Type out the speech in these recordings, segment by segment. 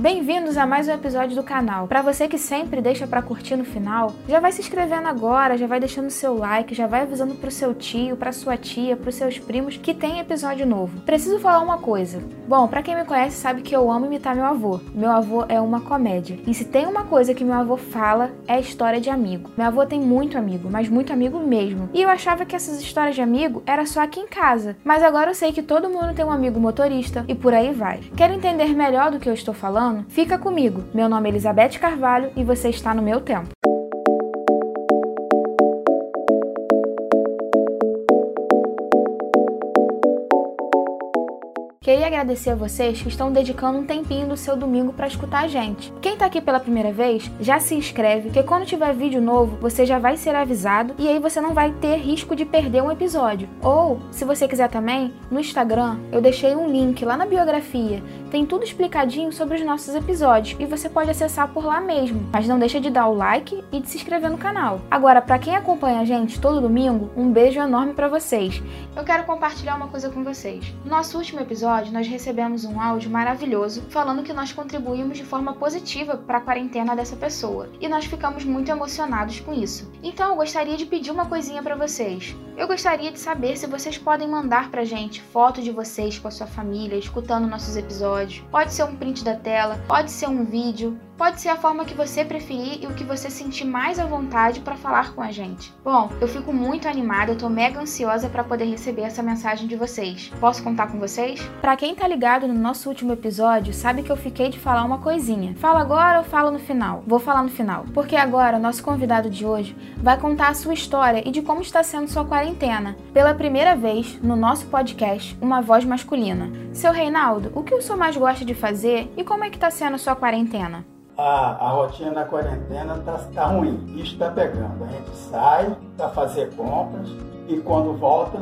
Bem-vindos a mais um episódio do canal. Para você que sempre deixa para curtir no final, já vai se inscrevendo agora, já vai deixando seu like, já vai avisando pro seu tio, pra sua tia, pros seus primos que tem episódio novo. Preciso falar uma coisa. Bom, para quem me conhece sabe que eu amo imitar meu avô. Meu avô é uma comédia. E se tem uma coisa que meu avô fala é história de amigo. Meu avô tem muito amigo, mas muito amigo mesmo. E eu achava que essas histórias de amigo era só aqui em casa. Mas agora eu sei que todo mundo tem um amigo motorista e por aí vai. Quer entender melhor do que eu estou falando? Fica comigo. Meu nome é Elizabeth Carvalho e você está no meu tempo. Queria agradecer a vocês que estão dedicando um tempinho do seu domingo para escutar a gente. Quem está aqui pela primeira vez, já se inscreve, que quando tiver vídeo novo, você já vai ser avisado e aí você não vai ter risco de perder um episódio. Ou, se você quiser também, no Instagram eu deixei um link lá na biografia. Tem tudo explicadinho sobre os nossos episódios e você pode acessar por lá mesmo. Mas não deixa de dar o like e de se inscrever no canal. Agora, para quem acompanha a gente todo domingo, um beijo enorme para vocês. Eu quero compartilhar uma coisa com vocês. No nosso último episódio episódio, nós recebemos um áudio maravilhoso falando que nós contribuímos de forma positiva para a quarentena dessa pessoa. E nós ficamos muito emocionados com isso. Então eu gostaria de pedir uma coisinha para vocês. Eu gostaria de saber se vocês podem mandar pra gente foto de vocês com a sua família, escutando nossos episódios. Pode ser um print da tela, pode ser um vídeo, pode ser a forma que você preferir e o que você sentir mais à vontade para falar com a gente. Bom, eu fico muito animada, eu tô mega ansiosa para poder receber essa mensagem de vocês. Posso contar com vocês? Para quem tá ligado no nosso último episódio, sabe que eu fiquei de falar uma coisinha. Fala agora ou fala no final? Vou falar no final, porque agora nosso convidado de hoje vai contar a sua história e de como está sendo sua quarentena pela primeira vez no nosso podcast, uma voz masculina. Seu Reinaldo, o que o senhor mais gosta de fazer e como é que está sendo sua quarentena? A, a rotina da quarentena está tá ruim, isso está pegando. A gente sai para fazer compras e quando volta,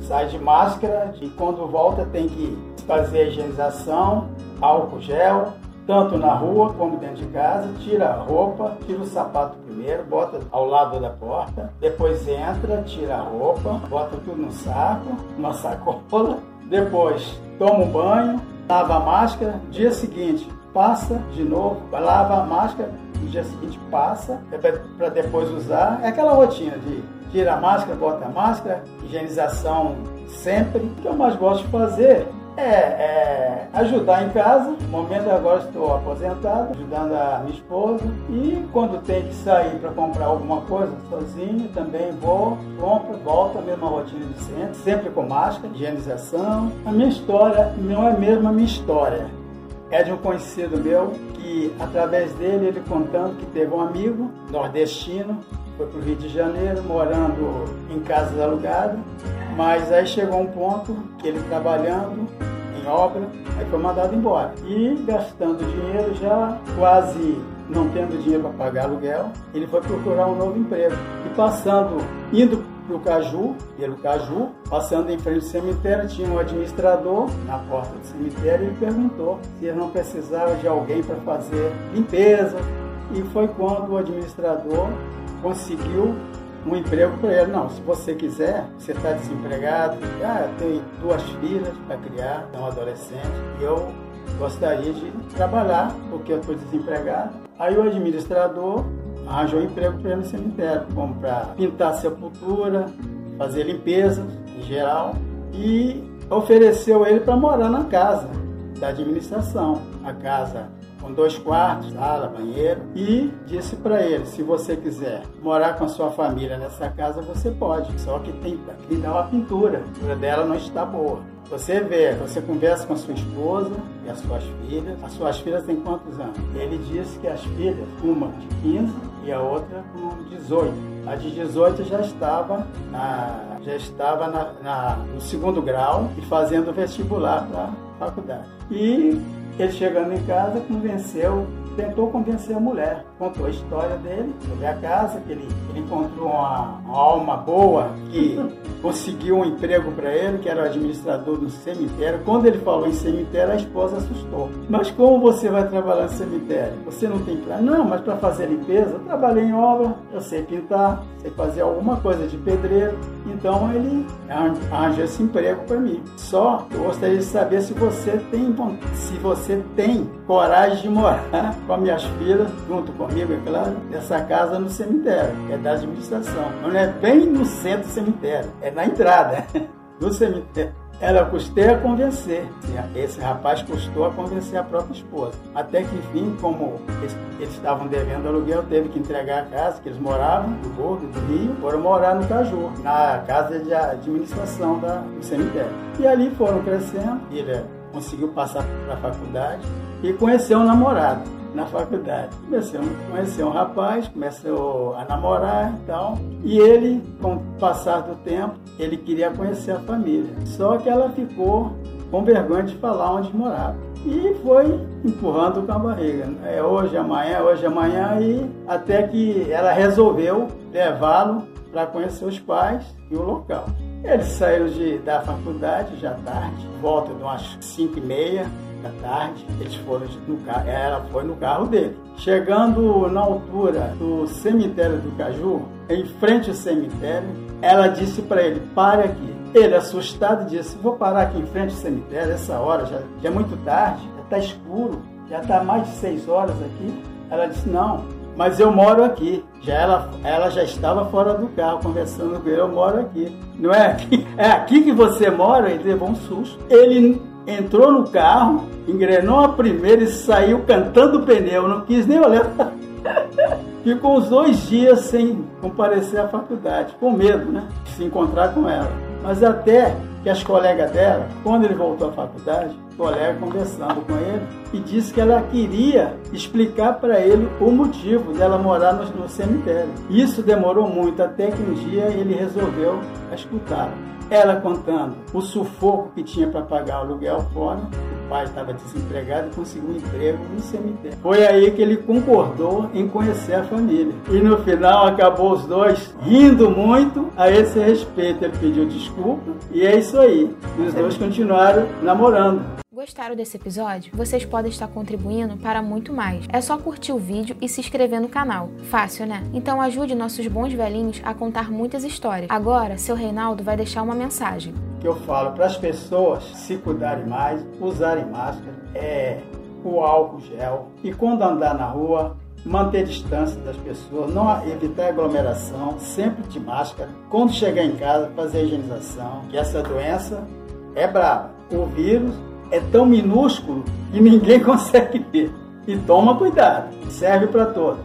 sai de máscara e quando volta tem que fazer a higienização, álcool gel, tanto na rua como dentro de casa, tira a roupa, tira o sapato primeiro, bota ao lado da porta, depois entra, tira a roupa, bota tudo no saco, numa sacola, depois toma um banho, lava a máscara, dia seguinte passa de novo, lava a máscara, no dia seguinte passa, é para depois usar. É aquela rotina de tira a máscara, bota a máscara, higienização sempre. O que eu mais gosto de fazer é, é, ajudar em casa. No momento agora estou aposentado, ajudando a minha esposa. E quando tem que sair para comprar alguma coisa sozinho, também vou, compro, volto, a mesma rotina de sempre, sempre com máscara, higienização. A minha história não é mesmo a minha história. É de um conhecido meu que, através dele, ele contando que teve um amigo nordestino, foi para o Rio de Janeiro, morando em casas alugadas, mas aí chegou um ponto que ele trabalhando obra, aí foi mandado embora. E gastando dinheiro já quase não tendo dinheiro para pagar aluguel, ele foi procurar um novo emprego. E passando, indo para o Caju, pelo Caju, passando em frente ao cemitério, tinha um administrador na porta do cemitério e perguntou se ele não precisava de alguém para fazer limpeza. E foi quando o administrador conseguiu um emprego para ele. Não, se você quiser, você está desempregado, ah, tem duas filhas para criar, é um adolescente, e eu gostaria de trabalhar, porque eu estou desempregado. Aí o administrador arranjou emprego para no cemitério, como para pintar sepultura, fazer limpeza em geral, e ofereceu ele para morar na casa da administração. A casa com dois quartos, sala, banheiro, e disse para ele: se você quiser morar com a sua família nessa casa, você pode, só que tem que dar uma pintura, a pintura dela não está boa. Você vê, você conversa com a sua esposa e as suas filhas. As suas filhas têm quantos anos? Ele disse que as filhas, uma de 15 e a outra com 18. A de 18 já estava, na, já estava na, na, no segundo grau e fazendo vestibular para faculdade. E ele chegando em casa, convenceu, tentou convencer a mulher. Contou a história dele sobre a casa, que ele, ele encontrou uma, uma alma boa que conseguiu um emprego para ele, que era o administrador do cemitério. Quando ele falou em cemitério, a esposa assustou. Mas como você vai trabalhar no cemitério? Você não tem plano? Não, mas para fazer limpeza, eu trabalhei em obra, eu sei pintar, sei fazer alguma coisa de pedreiro. Então ele arranjou esse emprego para mim. Só eu gostaria de saber se você tem se você você tem coragem de morar com as minhas filhas, junto comigo, é claro, nessa casa no cemitério, é da administração. Não é bem no centro do cemitério, é na entrada do cemitério. Ela custei a convencer. Esse rapaz custou a convencer a própria esposa. Até que, enfim, como eles, estavam devendo aluguel, teve que entregar a casa que eles moravam, do Gordo, do Rio, foram morar no Caju, na casa de administração da, do cemitério. E ali foram crescendo. Ele conseguiu passar para a faculdade e conheceu um namorado na faculdade. Comecei a conhecer um rapaz, começou a namorar e tal. E ele, com o passar do tempo, ele queria conhecer a família. Só que ela ficou com vergonha de falar onde morava. E foi empurrando com a barriga. É hoje, amanhã, hoje, amanhã, e até que ela resolveu levá-lo para conhecer os pais e o local. Eles saíram de, da faculdade já tarde, volta de umas 5 e meia, da tarde, eles foram no carro, ela foi no carro dele. Chegando na altura do cemitério do Caju, em frente ao cemitério, ela disse para ele: pare aqui. Ele, assustado, disse: Vou parar aqui em frente ao cemitério, essa hora já, já é muito tarde, já está escuro, já está mais de seis horas aqui. Ela disse: Não, mas eu moro aqui. Já ela, ela já estava fora do carro conversando com ele, eu moro aqui. Não é aqui? É aqui que você mora? Ele levou um susto. Ele entrou no carro, engrenou a primeira e saiu cantando pneu, não quis nem olhar. Ficou uns dois dias sem comparecer à faculdade, com medo, né? De se encontrar com ela. Mas até que as colegas dela, quando ele voltou à faculdade, colega conversando com ele e disse que ela queria explicar para ele o motivo dela morar no, no cemitério. Isso demorou muito, até que um dia ele resolveu escutá-la ela contando o sufoco que tinha para pagar o aluguel fora, o pai estava desempregado e conseguiu um emprego no cemitério. Foi aí que ele concordou em conhecer a família. E no final acabou os dois rindo muito a esse respeito. Ele pediu desculpa e é isso aí. E os dois continuaram namorando. Gostaram desse episódio? Vocês podem estar contribuindo para muito mais. É só curtir o vídeo e se inscrever no canal. Fácil, né? Então ajude nossos bons velhinhos a contar muitas histórias. Agora, seu Reinaldo vai deixar uma mensagem. Que eu falo para as pessoas se cuidarem mais, usarem máscara, é o álcool gel e quando andar na rua manter distância das pessoas, não evitar aglomeração, sempre de máscara. Quando chegar em casa, fazer a higienização, que essa doença é brava. O vírus é tão minúsculo que ninguém consegue ver. E toma cuidado, serve para todos.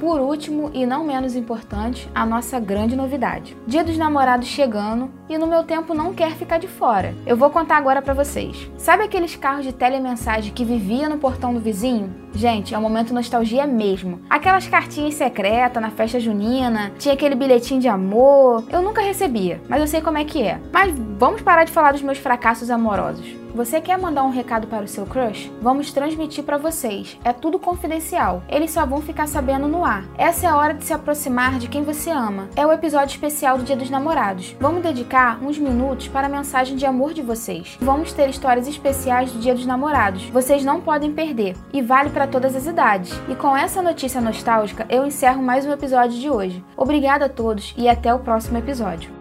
Por último e não menos importante, a nossa grande novidade. Dia dos Namorados chegando e no meu tempo não quer ficar de fora. Eu vou contar agora para vocês. Sabe aqueles carros de telemensagem que vivia no portão do vizinho? Gente, é um momento nostalgia mesmo. Aquelas cartinhas secretas na festa junina, tinha aquele bilhetinho de amor. Eu nunca recebia, mas eu sei como é que é. Mas vamos parar de falar dos meus fracassos amorosos. Você quer mandar um recado para o seu crush? Vamos transmitir para vocês. É tudo confidencial. Eles só vão ficar sabendo no ar. Essa é a hora de se aproximar de quem você ama. É o episódio especial do Dia dos Namorados. Vamos dedicar uns minutos para a mensagem de amor de vocês. Vamos ter histórias especiais do Dia dos Namorados. Vocês não podem perder e vale para todas as idades. E com essa notícia nostálgica, eu encerro mais um episódio de hoje. Obrigada a todos e até o próximo episódio.